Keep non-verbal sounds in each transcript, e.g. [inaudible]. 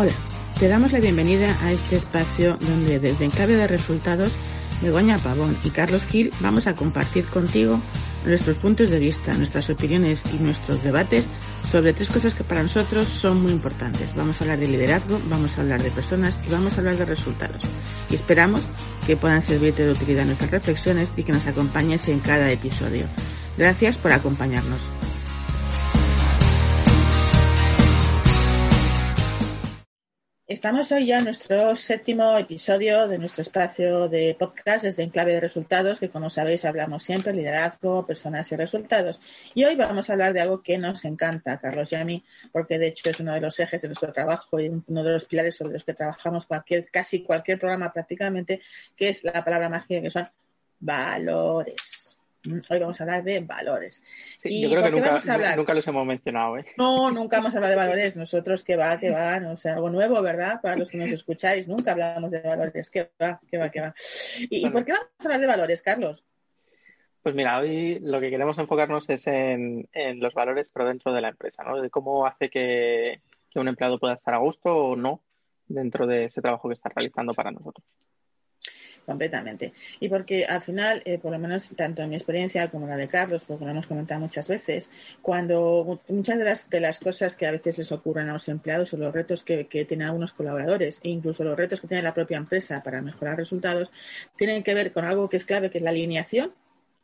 Hola, te damos la bienvenida a este espacio donde desde Enclave de Resultados, Begoña Pavón y Carlos Gil vamos a compartir contigo nuestros puntos de vista, nuestras opiniones y nuestros debates sobre tres cosas que para nosotros son muy importantes. Vamos a hablar de liderazgo, vamos a hablar de personas y vamos a hablar de resultados. Y esperamos que puedan servirte de utilidad nuestras reflexiones y que nos acompañes en cada episodio. Gracias por acompañarnos. Estamos hoy ya en nuestro séptimo episodio de nuestro espacio de podcast desde Enclave de Resultados, que como sabéis hablamos siempre liderazgo, personas y resultados. Y hoy vamos a hablar de algo que nos encanta, Carlos y a mí, porque de hecho es uno de los ejes de nuestro trabajo y uno de los pilares sobre los que trabajamos cualquier, casi cualquier programa prácticamente, que es la palabra mágica que son valores. Hoy vamos a hablar de valores. Sí, yo creo que nunca, nunca, los hemos mencionado. ¿eh? No, nunca hemos hablado de valores. Nosotros, que va, que va, no sé, algo nuevo, ¿verdad? Para los que nos [laughs] escucháis, nunca hablamos de valores. Que va, que va, que va. ¿Y, por qué vamos a hablar de valores, Carlos? Pues mira, hoy lo que queremos enfocarnos es en, los valores, pero dentro de la empresa, ¿no? De cómo hace que un empleado pueda estar a gusto o no dentro de ese trabajo que está realizando para nosotros completamente. Y porque al final, eh, por lo menos tanto en mi experiencia como la de Carlos, porque lo hemos comentado muchas veces, cuando muchas de las, de las cosas que a veces les ocurren a los empleados o los retos que, que tienen algunos colaboradores e incluso los retos que tiene la propia empresa para mejorar resultados, tienen que ver con algo que es clave, que es la alineación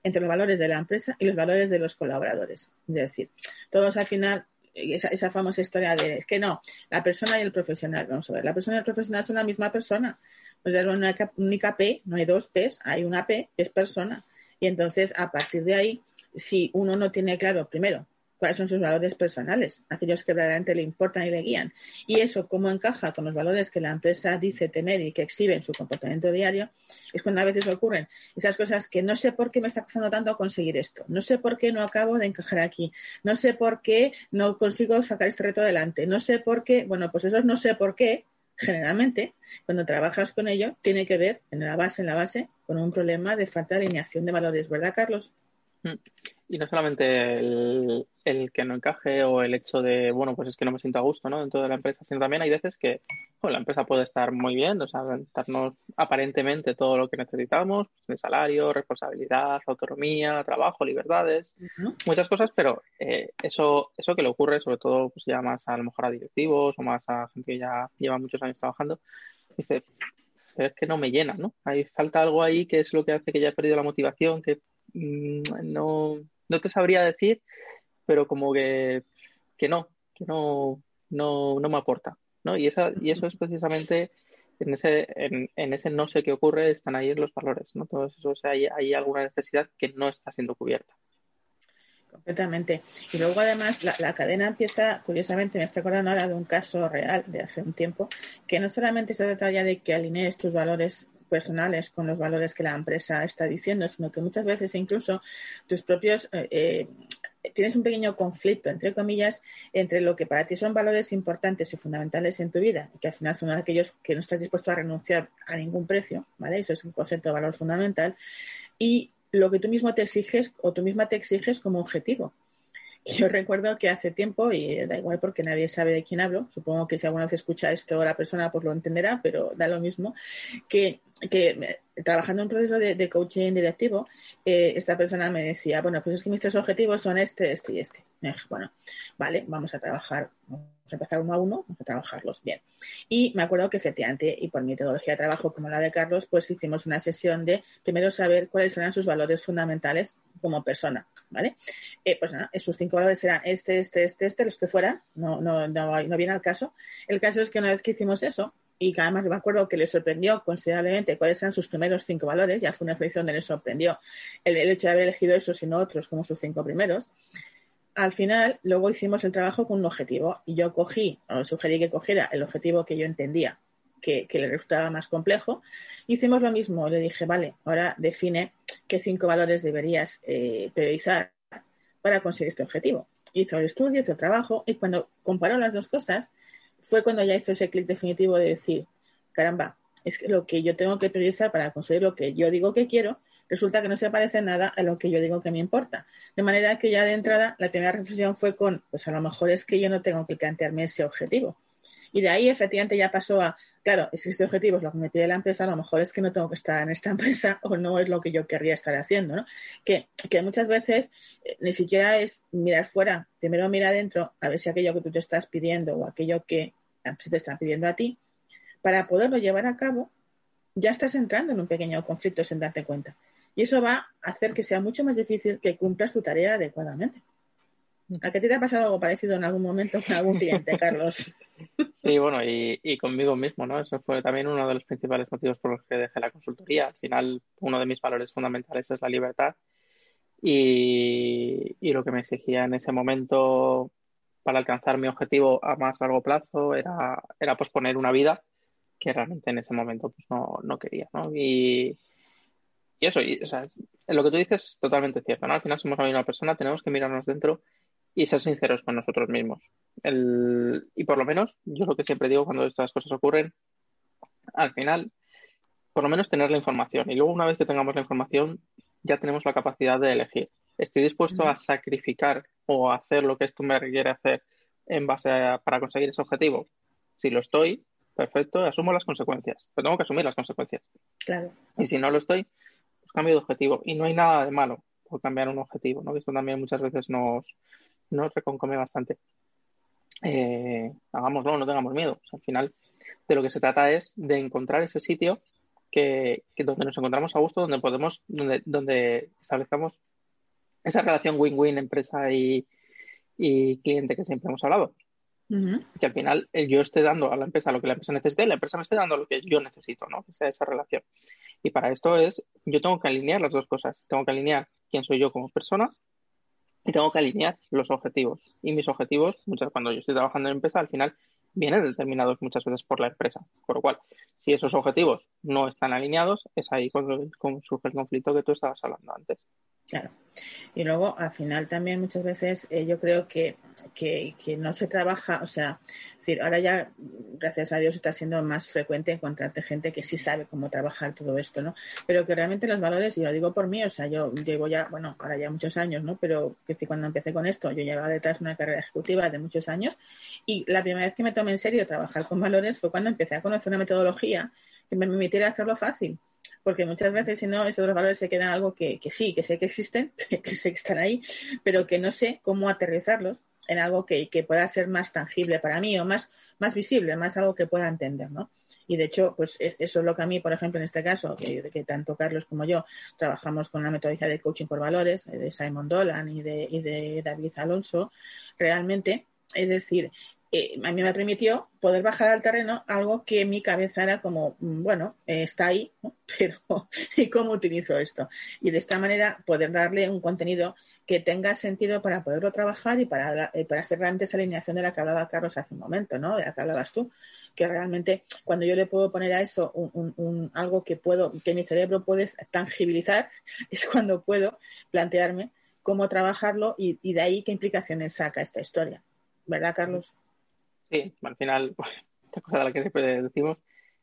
entre los valores de la empresa y los valores de los colaboradores. Es decir, todos al final esa, esa, famosa historia de que no, la persona y el profesional, vamos a ver, la persona y el profesional son la misma persona. O sea, es una única P, no hay dos Ps, hay una P, que es persona. Y entonces, a partir de ahí, si uno no tiene claro, primero, cuáles son sus valores personales, aquellos que verdaderamente le importan y le guían, y eso cómo encaja con los valores que la empresa dice tener y que exhibe en su comportamiento diario, es cuando a veces ocurren esas cosas que no sé por qué me está costando tanto conseguir esto, no sé por qué no acabo de encajar aquí, no sé por qué no consigo sacar este reto adelante, no sé por qué, bueno, pues eso no sé por qué generalmente, cuando trabajas con ello, tiene que ver en la base, en la base, con un problema de falta de alineación de valores, ¿verdad, Carlos? Y no solamente el, que no encaje o el hecho de, bueno, pues es que no me siento a gusto, ¿no? Dentro de la empresa, sino también hay veces que la empresa puede estar muy bien, o sea, darnos aparentemente todo lo que necesitamos, pues, salario, responsabilidad, autonomía, trabajo, libertades, muchas cosas, pero eh, eso, eso que le ocurre, sobre todo, pues ya más a lo mejor a directivos o más a gente que ya lleva muchos años trabajando, dice, pero es que no me llena, ¿no? Hay falta algo ahí que es lo que hace que ya he perdido la motivación, que mm, no, no te sabría decir, pero como que, que no, que no, no, no me aporta. ¿no? Y, esa, y eso es precisamente en ese, en, en, ese no sé qué ocurre, están ahí los valores, ¿no? Todo eso, o sea, hay, hay alguna necesidad que no está siendo cubierta. Completamente. Y luego además la, la, cadena empieza, curiosamente, me estoy acordando ahora de un caso real de hace un tiempo, que no solamente se trata ya de que alinees tus valores personales con los valores que la empresa está diciendo, sino que muchas veces incluso tus propios eh, eh, tienes un pequeño conflicto, entre comillas, entre lo que para ti son valores importantes y fundamentales en tu vida, que al final son aquellos que no estás dispuesto a renunciar a ningún precio, ¿vale? Eso es un concepto de valor fundamental, y lo que tú mismo te exiges o tú misma te exiges como objetivo. Yo recuerdo que hace tiempo, y da igual porque nadie sabe de quién hablo, supongo que si alguna vez escucha esto la persona pues lo entenderá, pero da lo mismo, que, que trabajando en un proceso de, coaching directivo, eh, esta persona me decía, bueno, pues es que mis tres objetivos son este, este y este. bueno, vale, vamos a trabajar, empezar uno a uno, vamos a trabajarlos bien. Y me acuerdo que efectivamente, y por metodología de trabajo como la de Carlos, pues hicimos una sesión de primero saber cuáles eran sus valores fundamentales como persona, ¿vale? Eh, pues nada, sus cinco valores eran este, este, este, este, los que fueran, no, no, no, no viene al caso. El caso es que una vez que hicimos eso, y que además me acuerdo que le sorprendió considerablemente cuáles eran sus primeros cinco valores, ya fue una experiencia donde le sorprendió el, hecho de haber elegido esos y no otros como sus cinco primeros. Al final, luego hicimos el trabajo con un objetivo yo cogí, o sugerí que cogiera el objetivo que yo entendía que, le resultaba más complejo. Hicimos lo mismo, le dije, vale, ahora define qué cinco valores deberías eh, priorizar para conseguir este objetivo. Hizo el estudio, hizo el trabajo y cuando comparó las dos cosas, fue cuando ya hizo ese clic definitivo de decir, caramba, es lo que yo tengo que priorizar para conseguir lo que yo digo que quiero, resulta que no se parece nada a lo que yo digo que me importa. De manera que ya de entrada la primera reflexión fue con, pues a lo mejor es que yo no tengo que plantearme ese objetivo Y de ahí efectivamente ya pasó a, claro, si este objetivo es lo que me pide la empresa, a lo mejor es que no tengo que estar en esta [laughs] empresa o no es lo que yo querría estar haciendo, ¿no? Que, que muchas veces eh, ni siquiera es mirar fuera, primero mira adentro a ver si aquello que tú te estás pidiendo o aquello que se te está pidiendo a ti, para poderlo llevar a cabo, ya estás entrando en un pequeño conflicto sin darte cuenta. Y eso va a hacer que sea mucho más difícil que cumplas tu tarea adecuadamente. ¿A qué te ha pasado algo parecido en algún momento con algún cliente, [laughs] Carlos? Sí, bueno, y, conmigo mismo, ¿no? Eso fue también uno de los principales motivos por los que dejé la consultoría. Al final, uno de mis valores fundamentales es la libertad. Y, y lo que me exigía en ese momento para alcanzar mi objetivo a más largo plazo era, era posponer una vida que realmente en ese momento pues, no, no quería, ¿no? Y, y eso, y, o sea, lo que tú dices es totalmente cierto, ¿no? Al final somos la misma persona, tenemos que mirarnos dentro y ser sinceros con nosotros mismos. El, y por lo menos, yo lo que siempre digo cuando estas cosas ocurren, al final, por lo menos tener la información. Y luego, una vez que tengamos la información, ya tenemos la capacidad de elegir. ¿Estoy dispuesto a sacrificar o a hacer lo que esto me requiere hacer en base a, para conseguir ese objetivo? Si lo estoy, perfecto, asumo las consecuencias. Pero tengo que asumir las consecuencias. Claro. Y si no lo estoy, cambio de objetivo. Y no hay nada de malo por cambiar un objetivo, ¿no? Que esto también muchas veces nos, nos reconcome bastante. Eh, hagámoslo, no tengamos miedo. al final, de lo que se trata es de encontrar ese sitio que, donde nos encontramos a gusto, donde podemos, donde, donde establezcamos esa relación win-win empresa y, cliente que siempre hemos hablado. Que al final eh, yo esté dando a la empresa lo que la empresa necesita y la empresa me esté dando lo que yo necesito, ¿no? Que sea esa relación. Y para esto es, yo tengo que alinear las dos cosas. Tengo que alinear quién soy yo como persona y tengo que alinear los objetivos. Y mis objetivos, muchas cuando yo estoy trabajando en empresa, al final vienen determinados muchas veces por la empresa. Por lo cual, si esos objetivos no están alineados, es ahí cuando, surge el conflicto que tú estabas hablando antes. Claro. Y luego, al final, también muchas veces eh, yo creo que, que, que, no se trabaja, o sea, decir, ahora ya, gracias a Dios, está siendo más frecuente encontrarte gente que sí sabe cómo trabajar todo esto, ¿no? Pero que realmente los valores, y lo digo por mí, o sea, yo llevo ya, bueno, ahora ya muchos años, ¿no? Pero que cuando empecé con esto, yo llevaba detrás una carrera ejecutiva de muchos años y la primera vez que me tomé en serio trabajar con valores fue cuando empecé a conocer una metodología que me permitiera hacerlo fácil porque muchas veces si no, esos valores se quedan algo que, que, sí, que sé que existen, [laughs] que sé que están ahí, pero que no sé cómo aterrizarlos en algo que, pueda ser más tangible para mí o más, más visible, más algo que pueda entender, ¿no? Y de hecho, pues e, eso es lo que a mí, por ejemplo, en este caso, que, que tanto Carlos como yo trabajamos con la metodología de coaching por valores eh, de Simon Dolan y de, y de David Alonso, realmente, es decir, eh, a mí me permitió poder bajar al terreno algo que en mi cabeza era como, mm, bueno, eh, está ahí, [laughs] pero ¿y cómo utilizo esto? Y de esta manera poder darle un contenido que tenga sentido para poderlo trabajar y para, eh, para hacer realmente esa alineación de la que hablaba Carlos hace un momento, ¿no? De la que hablabas tú, que realmente cuando yo le puedo poner a eso un, algo que puedo, que mi cerebro puede tangibilizar, [laughs] es cuando puedo plantearme cómo trabajarlo y, y de ahí qué implicaciones saca esta historia. ¿Verdad, Carlos? Sí, al final, [laughs] esta cosa de la que siempre decimos,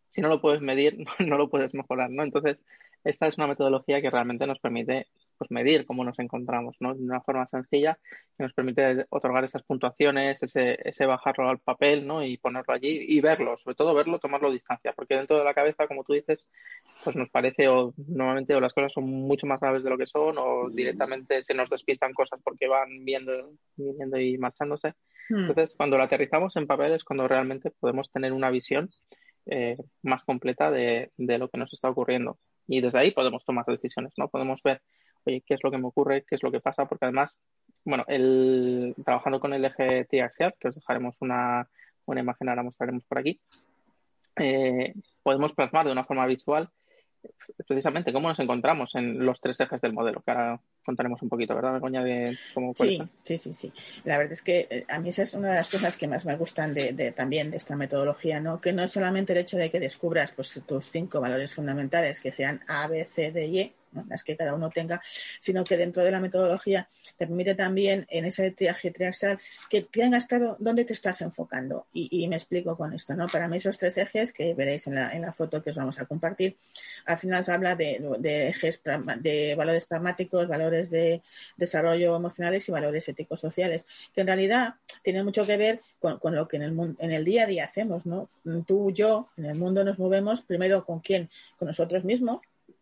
si no lo puedes medir, [laughs] no, lo puedes mejorar, ¿no? Entonces, esta es una metodología que realmente nos permite pues, medir cómo nos encontramos, ¿no? De una forma sencilla que nos permite otorgar esas puntuaciones, ese, ese bajarlo al papel, ¿no? Y ponerlo allí y verlo, sobre todo verlo, tomarlo a distancia, porque dentro de la cabeza, como tú dices, pues nos parece o normalmente o las cosas son mucho más graves de lo que son o directamente se nos despistan cosas porque van viendo, viniendo y marchándose. Hmm. Entonces, cuando lo aterrizamos en papel es cuando realmente podemos tener una visión eh, más completa de, de, lo que nos está ocurriendo. Y desde ahí podemos tomar decisiones, ¿no? Podemos ver, oye, qué es lo que me ocurre, qué es lo que pasa, porque además, bueno, el, trabajando con el eje T-axial, que os dejaremos una, una imagen, ahora mostraremos por aquí, eh, podemos plasmar de una forma visual precisamente cómo nos encontramos en los tres ejes del modelo, que ahora contaremos un poquito, ¿verdad, Begoña? De cómo sí, sí, sí, sí. La verdad es que eh, a mí esa es una de las cosas que más me gustan de, también de esta metodología, ¿no? Que no es solamente el hecho de que descubras pues, tus cinco valores fundamentales, que sean A, B, C, D y E, las que cada uno tenga, sino que dentro de la metodología te permite también en ese triaje triaxial que tengas claro dónde te estás enfocando. Y, me explico con esto, ¿no? Para mí esos tres ejes que veréis en la, en la foto que os vamos a compartir, al final se habla de, de ejes de valores pragmáticos, valores de desarrollo emocionales y valores éticos sociales, que en realidad tiene mucho que ver con, con lo que en el, en el día a día hacemos, ¿no? Tú, yo, en el mundo nos movemos primero con quién, con nosotros mismos,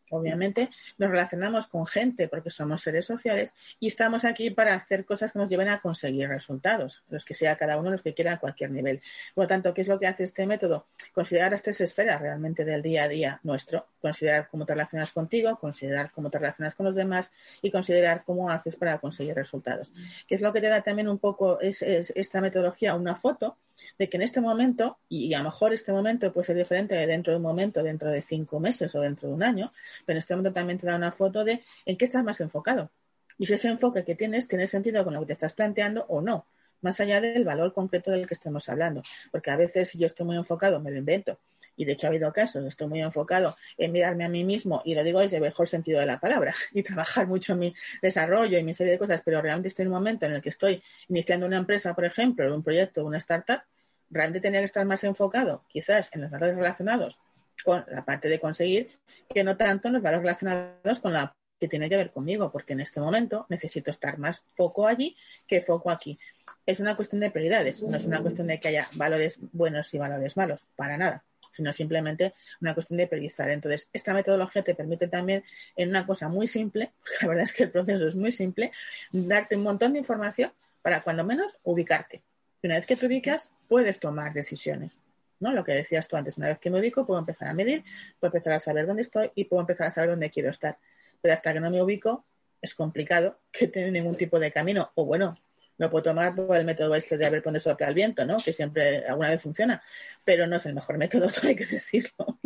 obviamente, nos relacionamos con gente porque somos seres sociales y estamos aquí para hacer cosas que nos lleven a conseguir resultados, los que sea cada uno, los que quiera a cualquier nivel. Por lo tanto, ¿qué es lo que hace este método? Considerar las tres esferas realmente del día a día nuestro, considerar cómo te relacionas contigo, considerar cómo te relacionas con los demás y considerar cómo haces para conseguir resultados. ¿Qué es lo que te da también un poco es, esta metodología? Una foto de que en este momento, y a lo mejor este momento puede ser diferente de dentro de un momento, dentro de cinco meses o dentro de un año, pero en este momento también te da una foto de en qué estás más enfocado. Y si ese enfoque que tienes tiene sentido con lo que te estás planteando o no, más allá del valor concreto del que estemos hablando. Porque a veces si yo estoy muy enfocado, me lo invento. Y de hecho ha habido casos, estoy muy enfocado en mirarme a mí mismo y lo digo desde el mejor sentido de la palabra [laughs] y trabajar mucho en mi desarrollo y mi serie de cosas, pero realmente estoy en un momento en el que estoy iniciando una empresa, por ejemplo, un proyecto, una startup, realmente tenía que estar más enfocado quizás en los valores relacionados con la parte de conseguir que no tanto en los valores relacionados con la que tiene que ver conmigo, porque en este momento necesito estar más foco allí que foco aquí. Es una cuestión de prioridades, no es una cuestión de que haya valores buenos y valores malos, para nada, sino simplemente una cuestión de priorizar. Entonces, esta metodología te permite también, en una cosa muy simple, [laughs] porque la verdad es que el proceso es muy simple, darte un montón de información para cuando menos ubicarte. Y una vez que te ubicas, puedes tomar decisiones. ¿no? Lo que decías tú antes, una vez que me ubico, puedo empezar a medir, puedo empezar a saber dónde estoy y puedo empezar a saber dónde quiero estar. Pero hasta que no me ubico, es complicado [laughs] que tenga ningún tipo de camino. O bueno, lo puedo tomar por el método este de ver dónde sopla el viento, ¿no? Que siempre alguna vez funciona, pero no es el mejor [laughs] método, [laughs] hay que decirlo.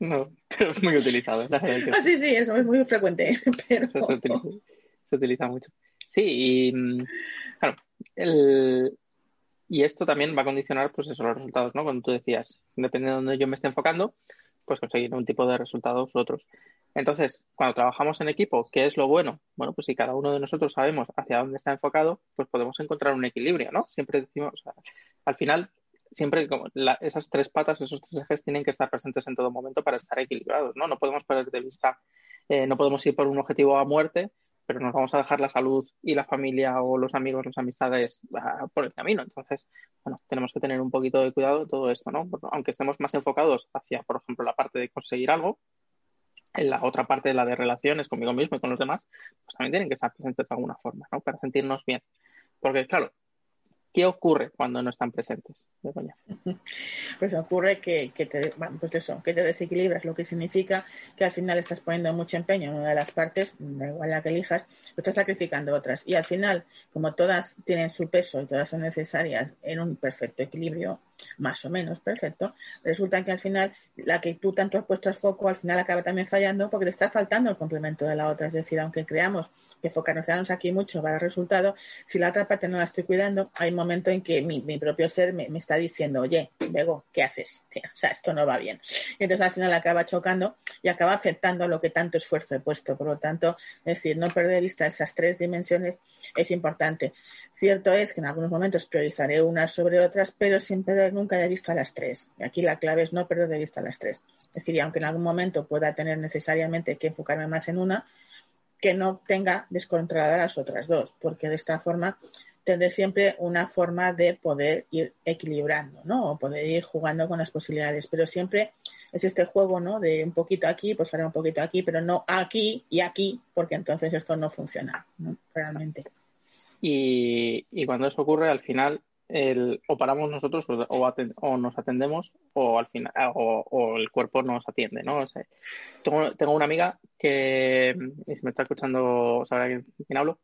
no, pero es muy utilizado. Ah, sí, sí, eso es muy frecuente. Pero... Se, utiliza, se, utiliza, mucho. Sí, y mm, claro, el, y esto también va a condicionar pues eso, los resultados, ¿no? Cuando tú decías, depende de donde yo me esté enfocando, pues conseguir un tipo de resultados u otros. Entonces, cuando trabajamos en equipo, ¿qué es lo bueno? Bueno, pues si cada uno de nosotros sabemos hacia dónde está enfocado, pues podemos encontrar un equilibrio, ¿no? Siempre decimos, al final, siempre como esas tres patas, esos tres ejes tienen que estar presentes en todo momento para estar equilibrados, ¿no? No podemos perder de vista, eh, no podemos ir por un objetivo a muerte pero nos vamos a dejar la salud y la familia o los amigos, las amistades ah, por el camino. Entonces, bueno, tenemos que tener un poquito de cuidado de todo esto, ¿no? aunque estemos más enfocados hacia, por ejemplo, la parte de conseguir algo, en la otra parte, la de relaciones conmigo mismo y con los demás, pues también tienen que estar presentes de alguna forma, ¿no? Para sentirnos bien. Porque, claro, ¿Qué ocurre cuando no están presentes? [laughs] Pues ocurre que, te, pues que te desequilibras, lo que significa que al final estás poniendo mucho empeño en una de las partes, da igual la que elijas, lo estás sacrificando otras. Y al final, como todas tienen su peso y todas son necesarias en un perfecto equilibrio, más o menos perfecto, resulta que al final la que tú tanto has puesto el foco al final acaba también fallando porque te está faltando el complemento de la otra. Es decir, aunque creamos que focalizarnos aquí mucho para el resultado, si la otra parte no la estoy cuidando, hay un momento en que mi, propio ser me, está diciendo, oye, Bego, ¿qué haces? [laughs] o sea, esto no va bien. Y entonces al final acaba chocando y acaba afectando lo que tanto esfuerzo he puesto. Por lo tanto, es decir, no perder de vista esas tres dimensiones es importante. Cierto es que en algunos momentos priorizaré unas sobre otras, pero sin perder nunca de vista las tres. Y aquí la clave es no perder de vista las tres. Es decir, aunque en algún momento pueda tener necesariamente que enfocarme más en una, que no tenga descontroladas las otras dos, porque de esta forma tendré siempre una forma de poder ir equilibrando, ¿no? O poder ir jugando con las posibilidades. Pero siempre es este juego, ¿no? De un poquito aquí, pues ahora un poquito aquí, pero no aquí y aquí, porque entonces esto no funciona, ¿no? Realmente. Y, cuando eso ocurre, al final, el, o paramos nosotros o, nos atendemos o al final o, el cuerpo nos atiende, ¿no? tengo, una amiga que, si me está escuchando, sabrá quién, hablo,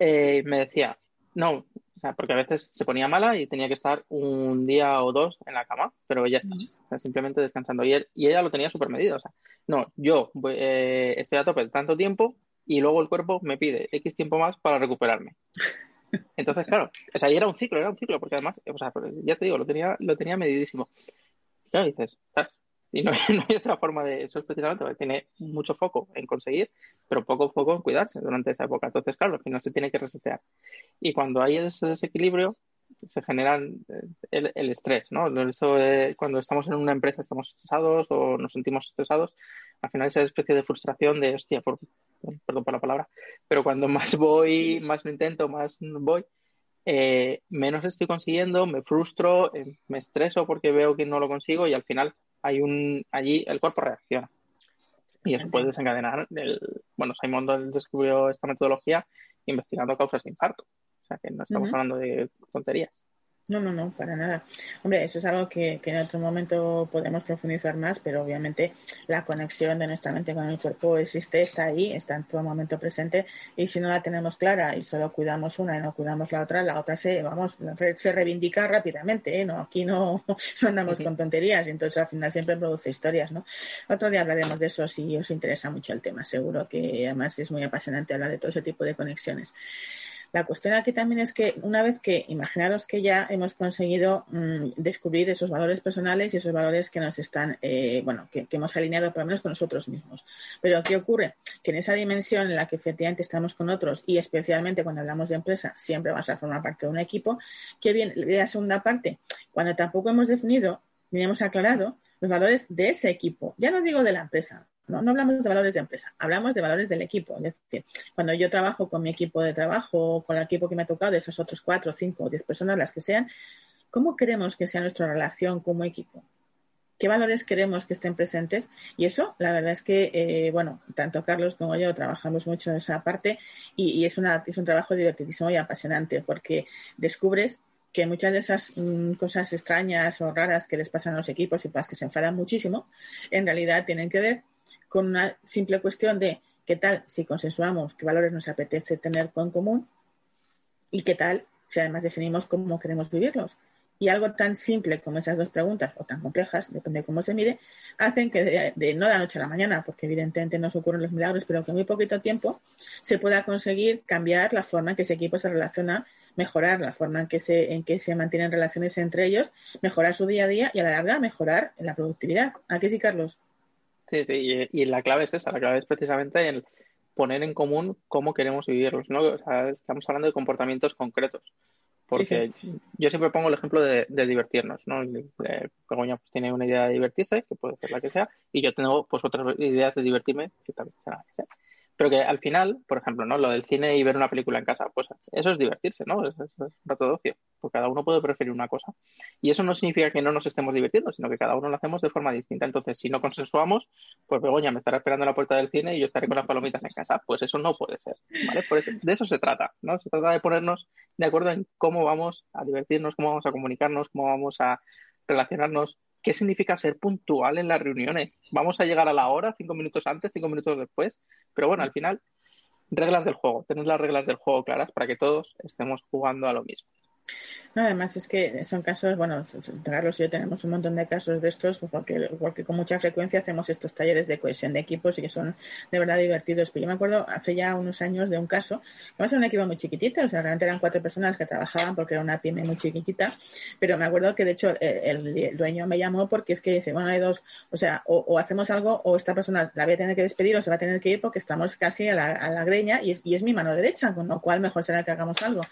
eh, me decía, no, o sea, porque a veces se ponía mala y tenía que estar un día o dos en la cama, pero ya está, simplemente descansando. Y, y ella lo tenía súper medido, o sea, no, yo eh, estoy a tope tanto tiempo y luego el cuerpo me pide X tiempo más para recuperarme. Entonces, claro, o sea, y era un ciclo, era un ciclo, porque además, o sea, pues, ya te digo, lo tenía, lo tenía medidísimo. Y claro, dices, estás, y [laughs] no, hay otra forma de eso específicamente, porque tiene mucho foco en conseguir, pero poco foco en cuidarse durante esa época. Entonces, claro, al final se tiene que resetear. Y cuando hay ese desequilibrio, se genera el, el, estrés, ¿no? Eso, cuando estamos en una empresa estamos estresados o nos sentimos estresados, al final esa especie de frustración de, hostia, por, perdón por la palabra, pero cuando más voy, más lo intento, más voy, eh, menos estoy consiguiendo, me frustro, eh, me estreso porque veo que no lo consigo y al final hay un allí el cuerpo reacciona. Y eso puede desencadenar el, bueno, Simon descubrió esta metodología investigando causas de infarto. O sea que no estamos hablando de tonterías. No, no, no, para nada. Hombre, eso es algo que, en otro momento podemos profundizar más, pero obviamente la conexión de nuestra mente con el cuerpo existe, está ahí, está en todo momento presente y si no la tenemos clara y solo cuidamos una y no cuidamos la otra, la otra se, vamos, se reivindica rápidamente, ¿eh? No, aquí no, [laughs] andamos con tonterías y entonces al final siempre produce historias, ¿no? Otro día hablaremos de eso si os interesa mucho el tema, seguro que además es muy apasionante hablar de todo ese tipo de conexiones. La cuestión aquí también es que una vez que, imaginaros que ya hemos conseguido mm, descubrir esos valores personales y esos valores que nos están, eh, bueno, que, hemos alineado por lo menos con nosotros mismos. Pero ¿qué ocurre? Que en esa dimensión en la que efectivamente estamos con otros y especialmente cuando hablamos de empresa, siempre vamos a formar parte de un equipo, ¿qué bien, la segunda parte, cuando tampoco hemos definido ni hemos aclarado los valores de ese equipo. Ya no digo de la empresa, no, hablamos de valores de empresa, hablamos de valores del equipo. Es decir, cuando yo trabajo con mi equipo de trabajo con el equipo que me ha tocado, de esos otros cuatro, cinco o diez personas, las que sean, ¿cómo queremos que sea nuestra relación como equipo? ¿Qué valores queremos que estén presentes? Y eso, la verdad es que, eh, bueno, tanto Carlos como yo trabajamos mucho en esa parte y, es, una, es un trabajo divertidísimo y apasionante porque descubres que muchas de esas mm, cosas extrañas o raras que les pasan a los equipos y para las que se enfadan muchísimo, en realidad tienen que ver con una simple cuestión de qué tal si consensuamos qué valores nos apetece tener con común y qué tal si además definimos cómo queremos vivirlos. Y algo tan simple como esas dos preguntas, o tan complejas, depende de cómo se mire, hacen que de, no de la noche a la mañana, porque evidentemente no se ocurren los milagros, pero que en muy poquito tiempo se pueda conseguir cambiar la forma en que ese equipo se relaciona, mejorar la forma en que se, en que se mantienen relaciones entre ellos, mejorar su día a día y a la larga mejorar la productividad. ¿A qué sí, Carlos? Sí, sí, y, la clave es esa, la clave es precisamente el poner en común cómo queremos vivirlos, ¿no? O sea, estamos hablando de comportamientos concretos. Porque yo siempre pongo el ejemplo de, divertirnos, ¿no? Begoña pues, tiene una idea de divertirse, que puede ser la que sea, y yo tengo pues otras ideas de divertirme, que también será. Pero que al final, por ejemplo, ¿no? Lo del cine y ver una película en casa, pues eso es divertirse, ¿no? Es, un rato de ocio. Porque cada uno puede preferir una cosa. Y eso no significa que no nos estemos divirtiendo, sino que cada uno lo hacemos de forma distinta. Entonces, si no consensuamos, pues Begoña me estará esperando a la puerta del cine y yo estaré con las palomitas en casa. Pues eso no puede ser, ¿vale? Por eso, de eso se trata, ¿no? Se trata de ponernos de acuerdo en cómo vamos a divertirnos, cómo vamos a comunicarnos, cómo vamos a relacionarnos ¿Qué significa ser puntual en las reuniones? ¿Vamos a llegar a la hora, cinco minutos antes, cinco minutos después? Pero bueno, al final, reglas del juego, tener las reglas del juego claras para que todos estemos jugando a lo mismo. No, además es que son casos, bueno, Carlos y yo tenemos un montón de casos de estos pues, porque, porque con mucha frecuencia hacemos estos talleres de cohesión de equipos y que son de verdad divertidos. Pero yo me acuerdo hace ya unos años de un caso, que era un equipo muy chiquitito, o sea, realmente eran cuatro personas que trabajaban porque era una pyme muy chiquitita, pero me acuerdo que de hecho el, dueño me llamó porque es que dice, bueno, hay dos, o sea, o, hacemos algo o esta persona la voy a tener que despedir o se va a tener que ir porque estamos casi a la, a la greña y es, y es mi mano derecha, con lo cual mejor será que hagamos algo.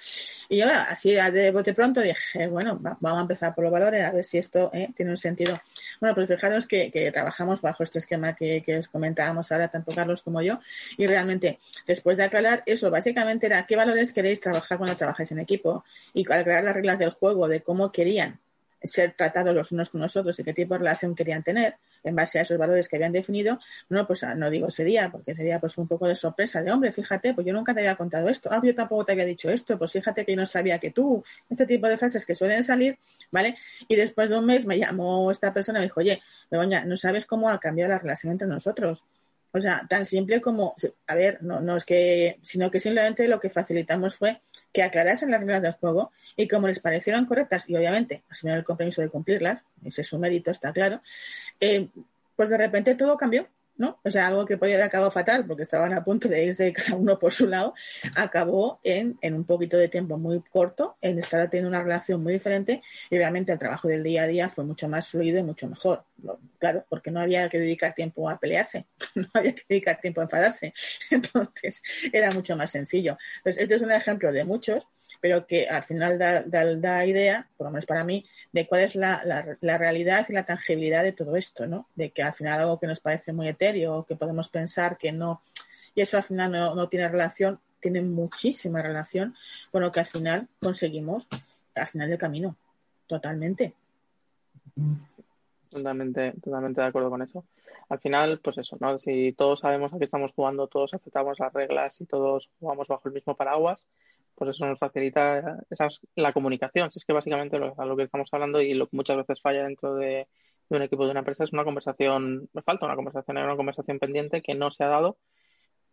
Y yo así de bote pronto dije, bueno, vamos a empezar por los valores, a ver si esto eh, tiene un sentido. Bueno, pues fijaros que, trabajamos bajo este esquema que, os comentábamos ahora, tanto Carlos como yo, y realmente, después de aclarar eso, básicamente era qué valores queréis trabajar cuando trabajáis en equipo y aclarar las reglas del juego, de cómo querían ser tratados los unos con los otros y qué tipo de relación querían tener en base a esos valores que habían definido, no, pues ah, no digo ese día, porque sería pues un poco de sorpresa, de hombre, fíjate, pues yo nunca te había contado esto, ah, yo tampoco te había dicho esto, pues fíjate que yo no sabía que tú, este tipo de frases que suelen salir, ¿vale? Y después de un mes me llamó esta persona y me dijo, oye, Begoña, no sabes cómo ha cambiado la relación entre nosotros. O sea, tan simple como, a ver, no, no es que, sino que simplemente lo que facilitamos fue que aclarasen las reglas del juego y como les parecieron correctas y obviamente asumieron el compromiso de cumplirlas, ese es su mérito, está claro, eh, pues de repente todo cambió. ¿No? O sea, algo que podía haber acabado fatal porque estaban a punto de irse cada uno por su lado, acabó en, en un poquito de tiempo muy corto, en estar teniendo una relación muy diferente y obviamente el trabajo del día a día fue mucho más fluido y mucho mejor. Claro, porque no había que dedicar tiempo a pelearse, [laughs] no había que dedicar tiempo a enfadarse. [laughs] Entonces, era mucho más sencillo. Entonces, este es un ejemplo de muchos pero que al final da, da, idea, por lo menos para mí, de cuál es la, la, realidad y la tangibilidad de todo esto, ¿no? De que al final algo que nos parece muy etéreo que podemos pensar que no, y eso al final no, no tiene relación, tiene muchísima relación con lo que al final conseguimos al final del camino. Totalmente. Totalmente, totalmente de acuerdo con eso. Al final, pues eso, ¿no? Si todos sabemos a qué estamos jugando, todos aceptamos las reglas y todos jugamos bajo el mismo paraguas, pues eso nos facilita esa la comunicación. Si es que básicamente lo, a lo que estamos hablando y lo que muchas veces falla dentro de, un equipo de una empresa es una conversación, me falta una conversación, hay una conversación pendiente que no se ha dado.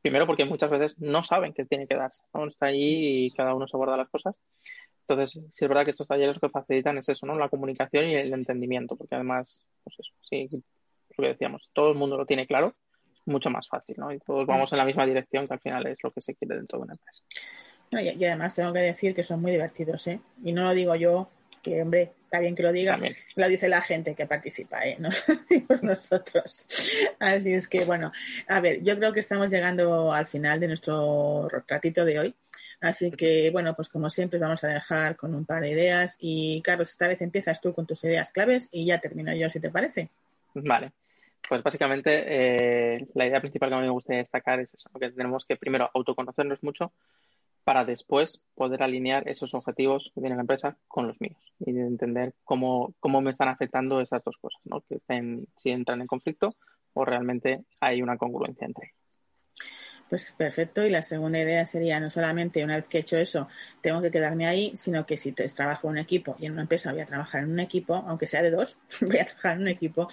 Primero porque muchas veces no saben que tiene que darse, Está allí y cada uno se guarda las cosas. Entonces, sí es verdad que estos talleres lo que facilitan es eso, ¿no? La comunicación y el entendimiento, porque además, pues eso, sí, lo que decíamos, todo el mundo lo tiene claro, es mucho más fácil, ¿no? Y todos vamos en la misma dirección, que al final es lo que se quiere dentro de una empresa y, además tengo que decir que son muy divertidos, ¿eh? Y no lo digo yo, que hombre, está bien que lo diga, lo dice la gente que participa, ¿eh? No [laughs] lo decimos nosotros. Así es que, bueno, a ver, yo creo que estamos llegando al final de nuestro ratito de hoy. Así que, bueno, pues como siempre vamos a dejar con un par de ideas y Carlos, esta vez empiezas tú con tus ideas claves y ya termino yo, si te parece. Vale. Pues básicamente eh, la idea principal que a mí me gustaría destacar es eso, que tenemos que primero autoconocernos mucho, para después poder alinear esos objetivos que tiene la empresa con los míos y entender cómo, cómo me están afectando esas dos cosas, ¿no? que estén, si entran en conflicto o realmente hay una congruencia entre ellos. Pues perfecto. Y la segunda idea sería no solamente una vez que he hecho eso, tengo que quedarme ahí, sino que si trabajo en un equipo y en una empresa voy a trabajar en un equipo, aunque sea de dos, [laughs] voy a trabajar en un equipo.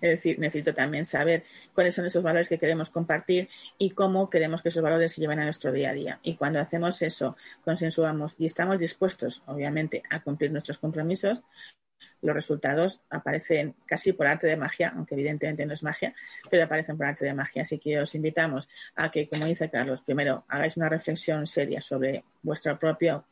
Es decir, necesito también saber cuáles son esos valores que queremos compartir y cómo queremos que esos valores se lleven a nuestro día a día. Y cuando hacemos eso, consensuamos y estamos dispuestos, obviamente, a cumplir nuestros compromisos, los resultados aparecen casi por arte de magia, aunque evidentemente no es magia, pero aparecen por arte de magia. Así que os invitamos a que, como dice Carlos, primero hagáis una reflexión seria sobre vuestro propio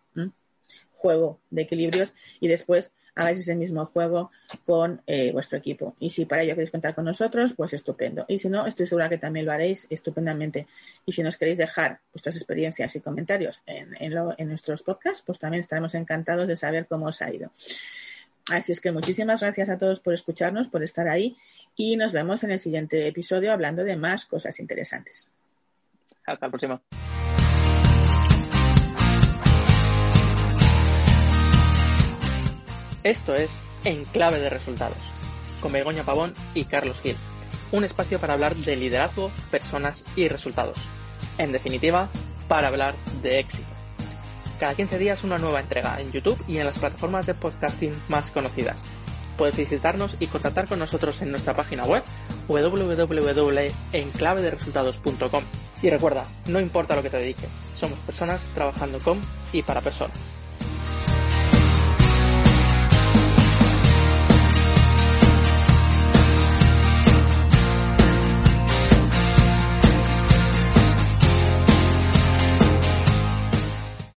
juego de equilibrios y después hagáis ese mismo juego con eh, vuestro equipo. Y si para ello queréis contar con nosotros, pues estupendo. Y si no, estoy segura que también lo haréis estupendamente. Y si nos queréis dejar vuestras experiencias y comentarios en, en nuestros podcasts, pues también estaremos encantados de saber cómo os ha ido. Así es que muchísimas gracias a todos por escucharnos, por estar ahí y nos vemos en el siguiente episodio hablando de más cosas interesantes. Hasta el próximo. Esto es En Clave de Resultados, con Begoña Pavón y Carlos Gil, un espacio para hablar de liderazgo, personas y resultados. En definitiva, para hablar de éxito. Cada 15 días una nueva entrega en YouTube y en las plataformas de podcasting más conocidas. Puedes visitarnos y contactar con nosotros en nuestra página web www.enclavederesultados.com. Y recuerda, no importa lo que te dediques, somos personas trabajando con y para personas.